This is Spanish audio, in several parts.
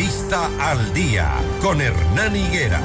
Entrevista al día con Hernán Higuera.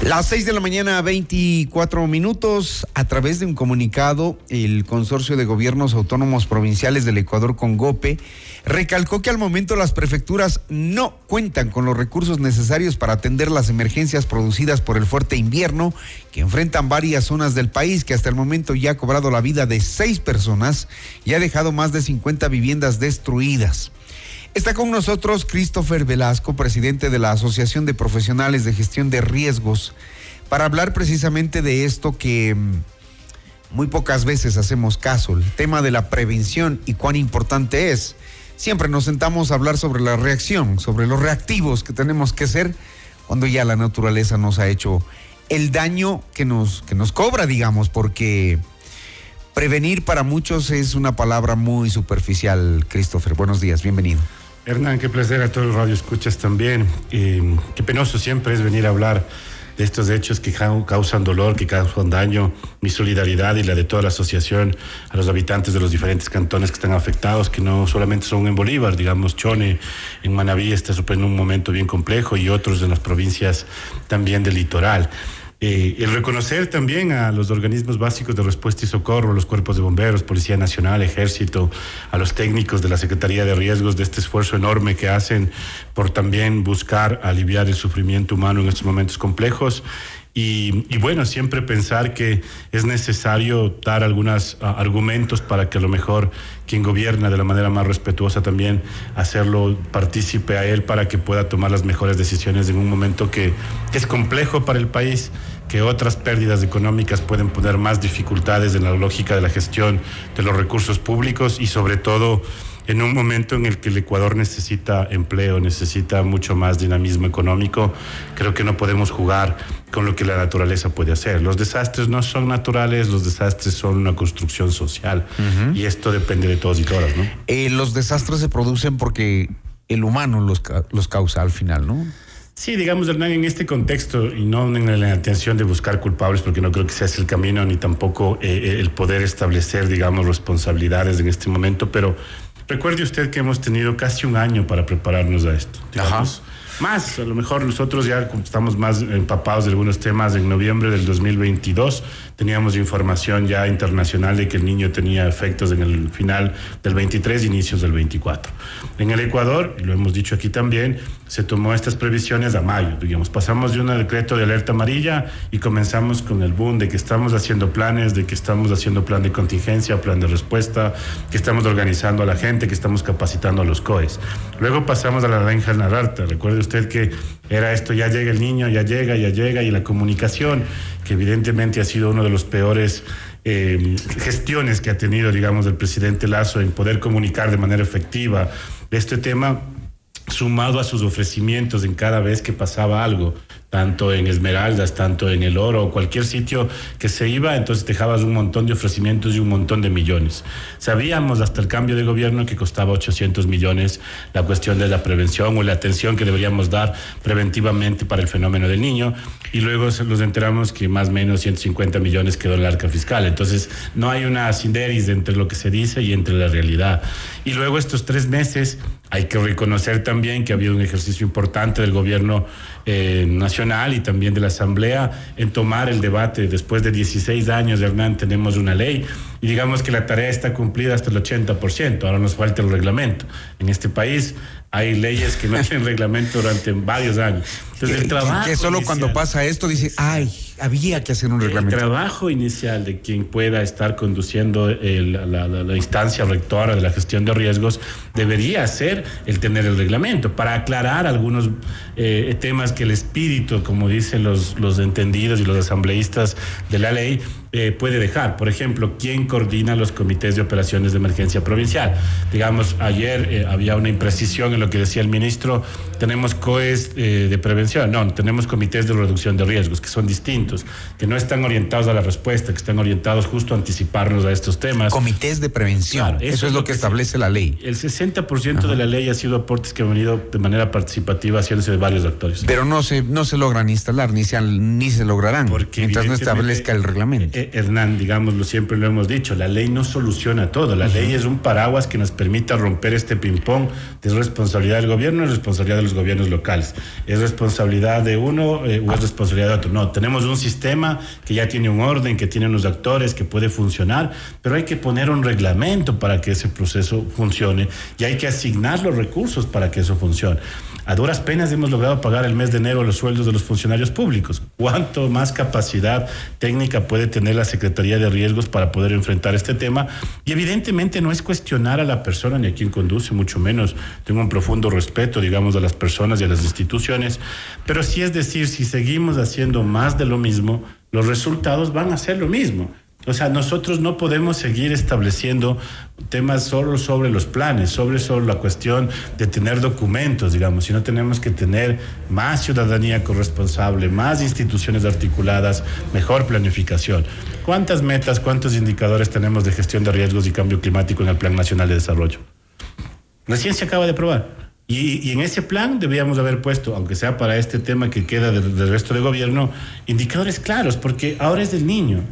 Las 6 de la mañana, 24 minutos, a través de un comunicado, el Consorcio de Gobiernos Autónomos Provinciales del Ecuador con GOPE recalcó que al momento las prefecturas no cuentan con los recursos necesarios para atender las emergencias producidas por el fuerte invierno que enfrentan varias zonas del país, que hasta el momento ya ha cobrado la vida de seis personas y ha dejado más de 50 viviendas destruidas. Está con nosotros Christopher Velasco, presidente de la Asociación de Profesionales de Gestión de Riesgos, para hablar precisamente de esto que mm, muy pocas veces hacemos caso, el tema de la prevención y cuán importante es. Siempre nos sentamos a hablar sobre la reacción, sobre los reactivos que tenemos que ser cuando ya la naturaleza nos ha hecho el daño que nos, que nos cobra, digamos, porque prevenir para muchos es una palabra muy superficial. Christopher, buenos días, bienvenido. Hernán, qué placer a todos los radioescuchas también. Eh, qué penoso siempre es venir a hablar de estos hechos que causan dolor, que causan daño. Mi solidaridad y la de toda la asociación a los habitantes de los diferentes cantones que están afectados, que no solamente son en Bolívar, digamos, Chone, en Manabí está en un momento bien complejo y otros en las provincias también del litoral. Eh, el reconocer también a los organismos básicos de respuesta y socorro, los cuerpos de bomberos, Policía Nacional, Ejército, a los técnicos de la Secretaría de Riesgos de este esfuerzo enorme que hacen por también buscar aliviar el sufrimiento humano en estos momentos complejos. Y, bueno, siempre pensar que es necesario dar algunos ah, argumentos para que a lo mejor quien gobierna de la manera más respetuosa también hacerlo partícipe a él para que pueda tomar las mejores decisiones en un momento que, que es complejo para el país que otras pérdidas económicas pueden poner más dificultades en la lógica de la gestión de los recursos públicos y sobre todo en un momento en el que el Ecuador necesita empleo, necesita mucho más dinamismo económico, creo que no podemos jugar con lo que la naturaleza puede hacer. Los desastres no son naturales, los desastres son una construcción social y esto depende de todos y todas, ¿no? Eh, los desastres se producen porque el humano los, los causa al final, ¿no? Sí, digamos, Hernán, en este contexto y no en la intención de buscar culpables, porque no creo que sea ese el camino, ni tampoco eh, el poder establecer, digamos, responsabilidades en este momento, pero Recuerde usted que hemos tenido casi un año para prepararnos a esto. Digamos. Más, a lo mejor nosotros ya estamos más empapados de algunos temas. En noviembre del 2022 teníamos información ya internacional de que el niño tenía efectos en el final del 23, inicios del 24. En el Ecuador, y lo hemos dicho aquí también, se tomó estas previsiones a mayo, digamos, pasamos de un decreto de alerta amarilla y comenzamos con el boom de que estamos haciendo planes, de que estamos haciendo plan de contingencia, plan de respuesta, que estamos organizando a la gente, que estamos capacitando a los COEs. Luego pasamos a la naranja narrarte, recuerde usted que era esto, ya llega el niño, ya llega, ya llega, y la comunicación, que evidentemente ha sido uno de los peores eh, gestiones que ha tenido, digamos, el presidente Lazo en poder comunicar de manera efectiva este tema, sumado a sus ofrecimientos en cada vez que pasaba algo tanto en Esmeraldas, tanto en El Oro, cualquier sitio que se iba, entonces dejabas un montón de ofrecimientos y un montón de millones. Sabíamos hasta el cambio de gobierno que costaba 800 millones la cuestión de la prevención o la atención que deberíamos dar preventivamente para el fenómeno del niño, y luego nos enteramos que más o menos 150 millones quedó en el arca fiscal. Entonces, no hay una sinderis entre lo que se dice y entre la realidad. Y luego estos tres meses hay que reconocer también que ha habido un ejercicio importante del gobierno eh, nacional y también de la Asamblea en tomar el debate. Después de 16 años, Hernán, tenemos una ley y digamos que la tarea está cumplida hasta el 80%. Ahora nos falta el reglamento. En este país hay leyes que no tienen reglamento durante varios años. Entonces, el trabajo. Que solo cuando pasa esto dice, ay, había que hacer un reglamento. El trabajo inicial de quien pueda estar conduciendo la, instancia rectora de la gestión de riesgos debería ser el tener el reglamento para aclarar algunos eh, temas que el espíritu, como dicen los, los entendidos y los asambleístas de la ley, eh, puede dejar. Por ejemplo, ¿quién coordina los comités de operaciones de emergencia provincial? Digamos, ayer eh, había una imprecisión en lo que decía el ministro, tenemos COES de prevención, no, tenemos comités de reducción de riesgos, que son distintos que no están orientados a la respuesta, que están orientados justo a anticiparnos a estos temas. Comités de prevención, eso, es lo que, establece la ley. El 60% de la ley ha sido aportes que han venido de manera participativa haciéndose de varios actores. Pero no se, no se logran instalar, ni se, ni se lograrán, mientras no establezca el reglamento. E, eh, Hernán, digámoslo, siempre lo hemos dicho, la ley no soluciona todo, la ley es un paraguas que nos permita romper este ping-pong de responsabilidad del gobierno y responsabilidad de los gobiernos locales. Es responsabilidad de uno eh, o es responsabilidad de otro. No, tenemos un sistema que ya tiene un orden, que tiene unos actores, que puede funcionar, pero hay que poner un reglamento para que ese proceso funcione y hay que asignar los recursos para que eso funcione. A duras penas hemos logrado pagar el mes de enero los sueldos de los funcionarios públicos. ¿Cuánto más capacidad técnica puede tener la Secretaría de Riesgos para poder enfrentar este tema? Y evidentemente no es cuestionar a la persona ni a quien conduce, mucho menos. Tengo un profundo respeto, digamos, a las personas y a las instituciones, pero sí es decir, si seguimos haciendo más de lo mismo, los resultados van a ser lo mismo. O sea, nosotros no podemos seguir estableciendo temas solo sobre los planes, sobre, sobre la cuestión de tener documentos, digamos, sino tenemos que tener más ciudadanía corresponsable, más instituciones articuladas, mejor planificación. ¿Cuántas metas, cuántos indicadores tenemos de gestión de riesgos y cambio climático en el Plan Nacional de Desarrollo? Recién se acaba de aprobar. Y, en ese plan debíamos haber puesto, aunque sea para este tema que queda del, del resto del gobierno, indicadores claros, porque ahora es del niño.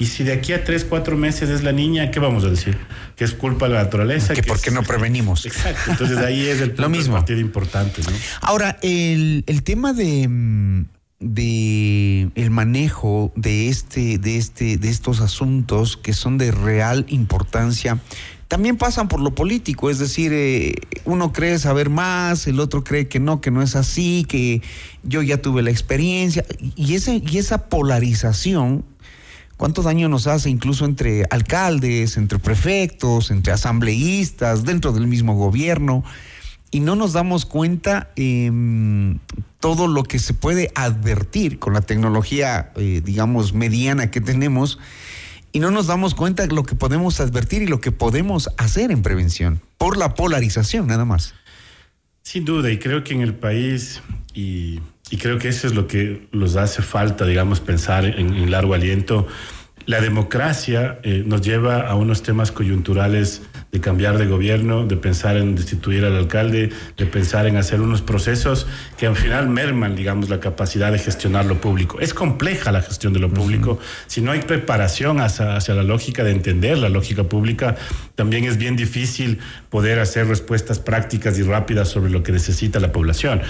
Y si de aquí a tres, cuatro meses es la niña, ¿qué vamos a decir? Que es culpa de la naturaleza. Que, por qué no prevenimos. Exacto. Entonces ahí es el Lo mismo. partido importante. ¿no? Ahora, el, el tema de, mm, de el manejo de este, de este, de estos asuntos que son de real importancia, también pasan por lo político, es decir, eh, uno cree saber más, el otro cree que no, que no es así, que yo ya tuve la experiencia, y, ese, y esa polarización cuánto daño nos hace incluso entre alcaldes, entre prefectos, entre asambleístas, dentro del mismo gobierno, y no nos damos cuenta eh, todo lo que se puede advertir con la tecnología, eh, digamos, mediana que tenemos, y no nos damos cuenta de lo que podemos advertir y lo que podemos hacer en prevención, por la polarización nada más. Sin duda, y creo que en el país, y y creo que eso es lo que nos hace falta, digamos, pensar en, en largo aliento. La democracia eh, nos lleva a unos temas coyunturales de cambiar de gobierno, de pensar en destituir al alcalde, de pensar en hacer unos procesos que al final merman, digamos, la capacidad de gestionar lo público. Es compleja la gestión de lo público. Uh -huh. Si no hay preparación hacia, hacia la lógica de entender la lógica pública, también es bien difícil poder hacer respuestas prácticas y rápidas sobre lo que necesita la población.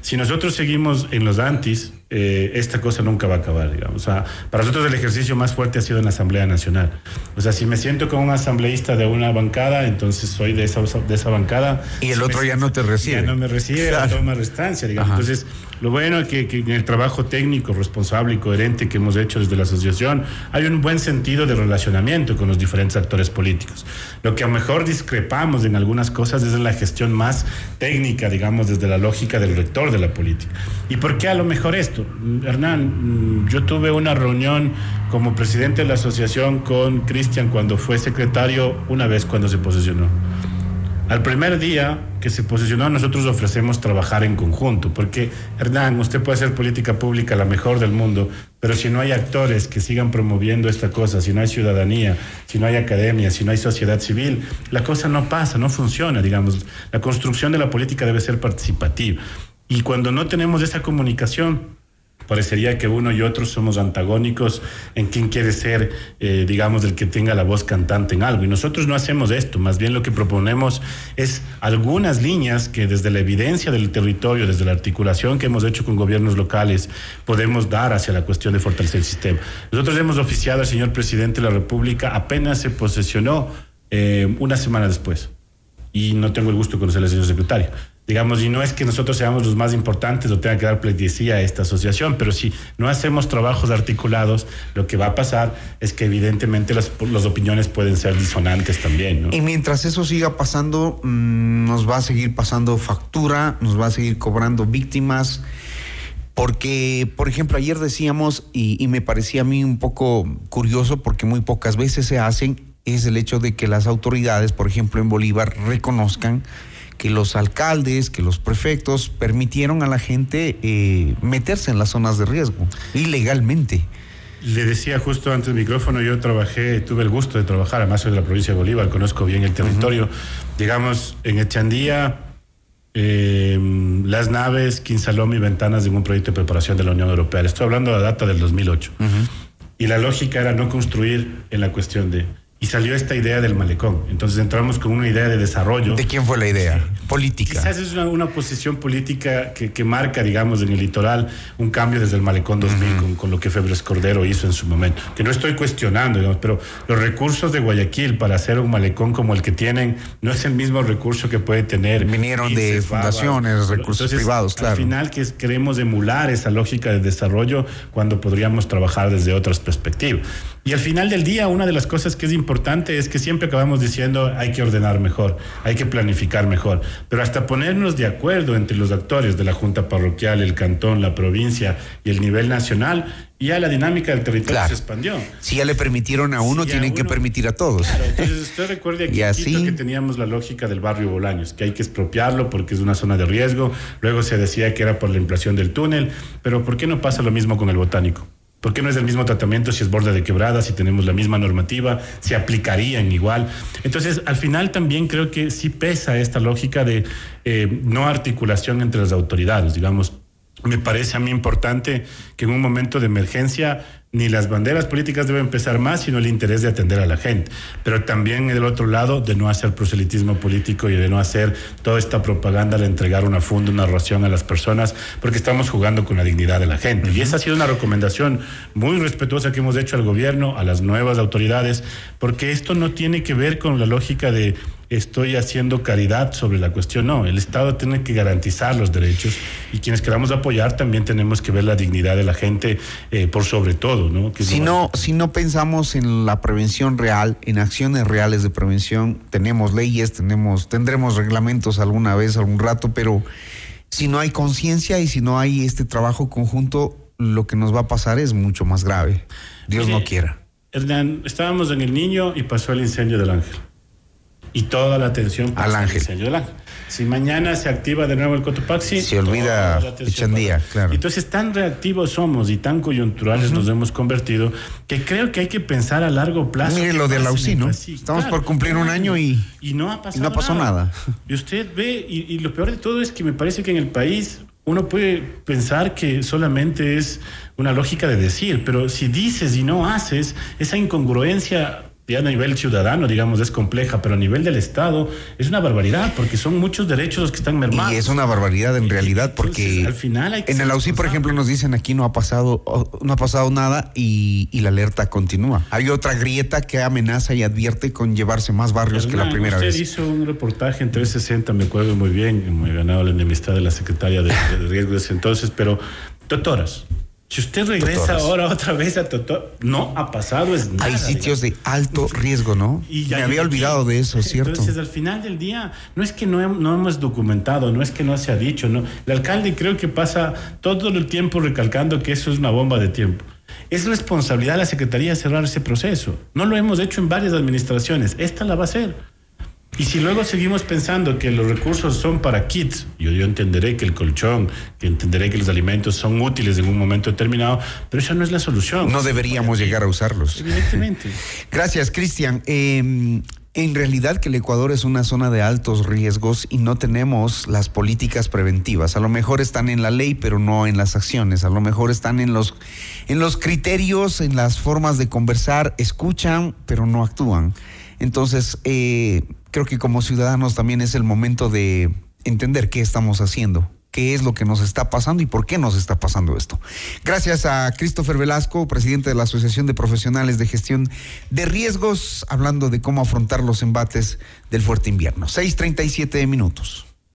Si nosotros seguimos en los antis, eh, esta cosa nunca va a acabar, digamos. O sea, para nosotros el ejercicio más fuerte ha sido en la Asamblea Nacional. O sea, si me siento como un asambleísta de una bancada, entonces soy de esa, de esa bancada. Y el si otro ya no te recibe. Ya no me recibe, claro. toma restancia, digamos. Ajá. Entonces, lo bueno es que, en el trabajo técnico, responsable y coherente que hemos hecho desde la asociación, hay un buen sentido de relacionamiento con los diferentes actores políticos. Lo que a lo mejor discrepamos en algunas cosas es en la gestión más técnica, digamos, desde la lógica del rector de la política. ¿Y por qué a lo mejor esto? Hernán, yo tuve una reunión como presidente de la asociación con Cristian cuando fue secretario una vez cuando se posicionó. Al primer día que se posicionó, nosotros ofrecemos trabajar en conjunto, porque Hernán, usted puede hacer política pública la mejor del mundo, pero si no hay actores que sigan promoviendo esta cosa, si no hay ciudadanía, si no hay academia, si no hay sociedad civil, la cosa no pasa, no funciona, digamos. La construcción de la política debe ser participativa. Y cuando no tenemos esa comunicación, parecería que uno y otro somos antagónicos en quién quiere ser, eh, digamos, el que tenga la voz cantante en algo. Y nosotros no hacemos esto, más bien lo que proponemos es algunas líneas que desde la evidencia del territorio, desde la articulación que hemos hecho con gobiernos locales, podemos dar hacia la cuestión de fortalecer el sistema. Nosotros hemos oficiado al señor presidente de la República, apenas se posesionó eh, una semana después. Y no tengo el gusto de conocer al señor secretario digamos, y no es que nosotros seamos los más importantes o tenga que dar pleitesía a esta asociación, pero si no hacemos trabajos articulados, lo que va a pasar es que evidentemente las, las opiniones pueden ser disonantes también. Y mientras eso siga pasando, mmm, nos va a seguir pasando factura, nos va a seguir cobrando víctimas. Porque, por ejemplo, ayer decíamos, y me parecía a mí un poco curioso, porque muy pocas veces se hacen, es el hecho de que las autoridades, por ejemplo, en Bolívar, reconozcan que los alcaldes, que los prefectos permitieron a la gente eh, meterse en las zonas de riesgo ilegalmente. Le decía justo antes del micrófono, yo trabajé, tuve el gusto de trabajar, además soy de la provincia de Bolívar, conozco bien el territorio. Uh -huh. Digamos, en Echandía, eh, las naves, Quinsalón y ventanas de un proyecto de preparación de la Unión Europea. Estoy hablando de la data del 2008. Uh -huh. Y la lógica era no construir en la cuestión de y salió esta idea del malecón. Entonces entramos con una idea de desarrollo. ¿De quién fue la idea? Política. Quizás es una, posición política que, que, marca, digamos, en el litoral un cambio desde el malecón 2000 con, lo que Febres Cordero hizo en su momento. Que no estoy cuestionando, digamos, pero los recursos de Guayaquil para hacer un malecón como el que tienen no es el mismo recurso que puede tener. Vinieron de fundaciones, recursos privados, claro. Al final que queremos emular esa lógica de desarrollo cuando podríamos trabajar desde otras perspectivas. Y al final del día, una de las cosas que es importante es que siempre acabamos diciendo hay que ordenar mejor, hay que planificar mejor, pero hasta ponernos de acuerdo entre los actores de la Junta Parroquial, el Cantón, la provincia y el nivel nacional, ya la dinámica del territorio se expandió. Si ya le permitieron a uno, tienen que permitir a todos. Claro, entonces usted recuerde aquí que teníamos la lógica del barrio Bolaños, que hay que expropiarlo porque es una zona de riesgo, luego se decía que era por la inflación del túnel, pero ¿por qué no pasa lo mismo con el botánico? ¿Por qué no es el mismo tratamiento si es borde de quebrada, si tenemos la misma normativa, se aplicarían igual? Entonces, al final también creo que sí pesa esta lógica de eh, no articulación entre las autoridades, digamos. Me parece a mí importante que en un momento de emergencia ni las banderas políticas deben pesar más, sino el interés de atender a la gente. Pero también del otro lado, de no hacer proselitismo político y de no hacer toda esta propaganda de entregar una funda, una ración a las personas, porque estamos jugando con la dignidad de la gente. Y esa ha sido una recomendación muy respetuosa que hemos hecho al gobierno, a las nuevas autoridades, porque esto no tiene que ver con la lógica de estoy haciendo caridad sobre la cuestión. No, el Estado tiene que garantizar los derechos y quienes queramos apoyar también tenemos que ver la dignidad de la gente eh, por sobre todo. ¿no? si, no, si no pensamos en la prevención real, en acciones reales de prevención, tenemos leyes, tenemos, tendremos reglamentos alguna vez, algún rato, pero si no hay conciencia y si no hay este trabajo conjunto, lo que nos va a pasar es mucho más grave. Dios no quiera. Hernán, estábamos en el niño y pasó el incendio del ángel y toda la atención al ángel. Si mañana se activa de nuevo el Cotopaxi, se olvida Echandía, claro. Entonces, tan reactivos somos y tan coyunturales nos hemos convertido que creo que hay que pensar a largo plazo. Mire lo de la ¿no? Estamos por cumplir un año y, y no ha pasado no pasó nada. Y usted ve, y, y lo peor de todo es que me parece que en el país uno puede pensar que solamente es una lógica de decir, pero si dices y no haces, esa incongruencia ya a nivel ciudadano, digamos, es compleja, pero a nivel del Estado es una barbaridad, porque son muchos derechos los que están mermados. Y es una barbaridad en realidad, porque al final hay en el AUSI, por ejemplo, nos dicen aquí no ha pasado, no ha pasado nada y, la alerta continúa. Hay otra grieta que amenaza y advierte con llevarse más barrios que la primera vez. Usted hizo un reportaje en 360, me acuerdo muy bien, me he ganado la enemistad de la secretaria de, de riesgos entonces, pero doctoras, si usted regresa ahora otra vez a Totó, no ha pasado es nada. Hay sitios de alto riesgo, ¿no? Y Me había olvidado de eso, ¿cierto? Entonces, al final del día, no es que no, no hemos documentado, no es que no se ha dicho, ¿no? El alcalde creo que pasa todo el tiempo recalcando que eso es una bomba de tiempo. Es responsabilidad de la Secretaría cerrar ese proceso. No lo hemos hecho en varias administraciones. Esta la va a hacer. Y si luego seguimos pensando que los recursos son para kits, yo, yo entenderé que el colchón, que entenderé que los alimentos son útiles en un momento determinado, pero eso no es la solución. No deberíamos llegar a usarlos. Evidentemente. Gracias, Cristian. Em, en realidad que el Ecuador es una zona de altos riesgos y no tenemos las políticas preventivas. A lo mejor están en la ley, pero no en las acciones. A lo mejor están en los, en los criterios, en las formas de conversar, escuchan, pero no actúan. Entonces, eh, creo que como ciudadanos también es el momento de entender qué estamos haciendo, qué es lo que nos está pasando y por qué nos está pasando esto. Gracias a Christopher Velasco, presidente de la Asociación de Profesionales de Gestión de Riesgos, hablando de cómo afrontar los embates del fuerte invierno. 6:37 minutos.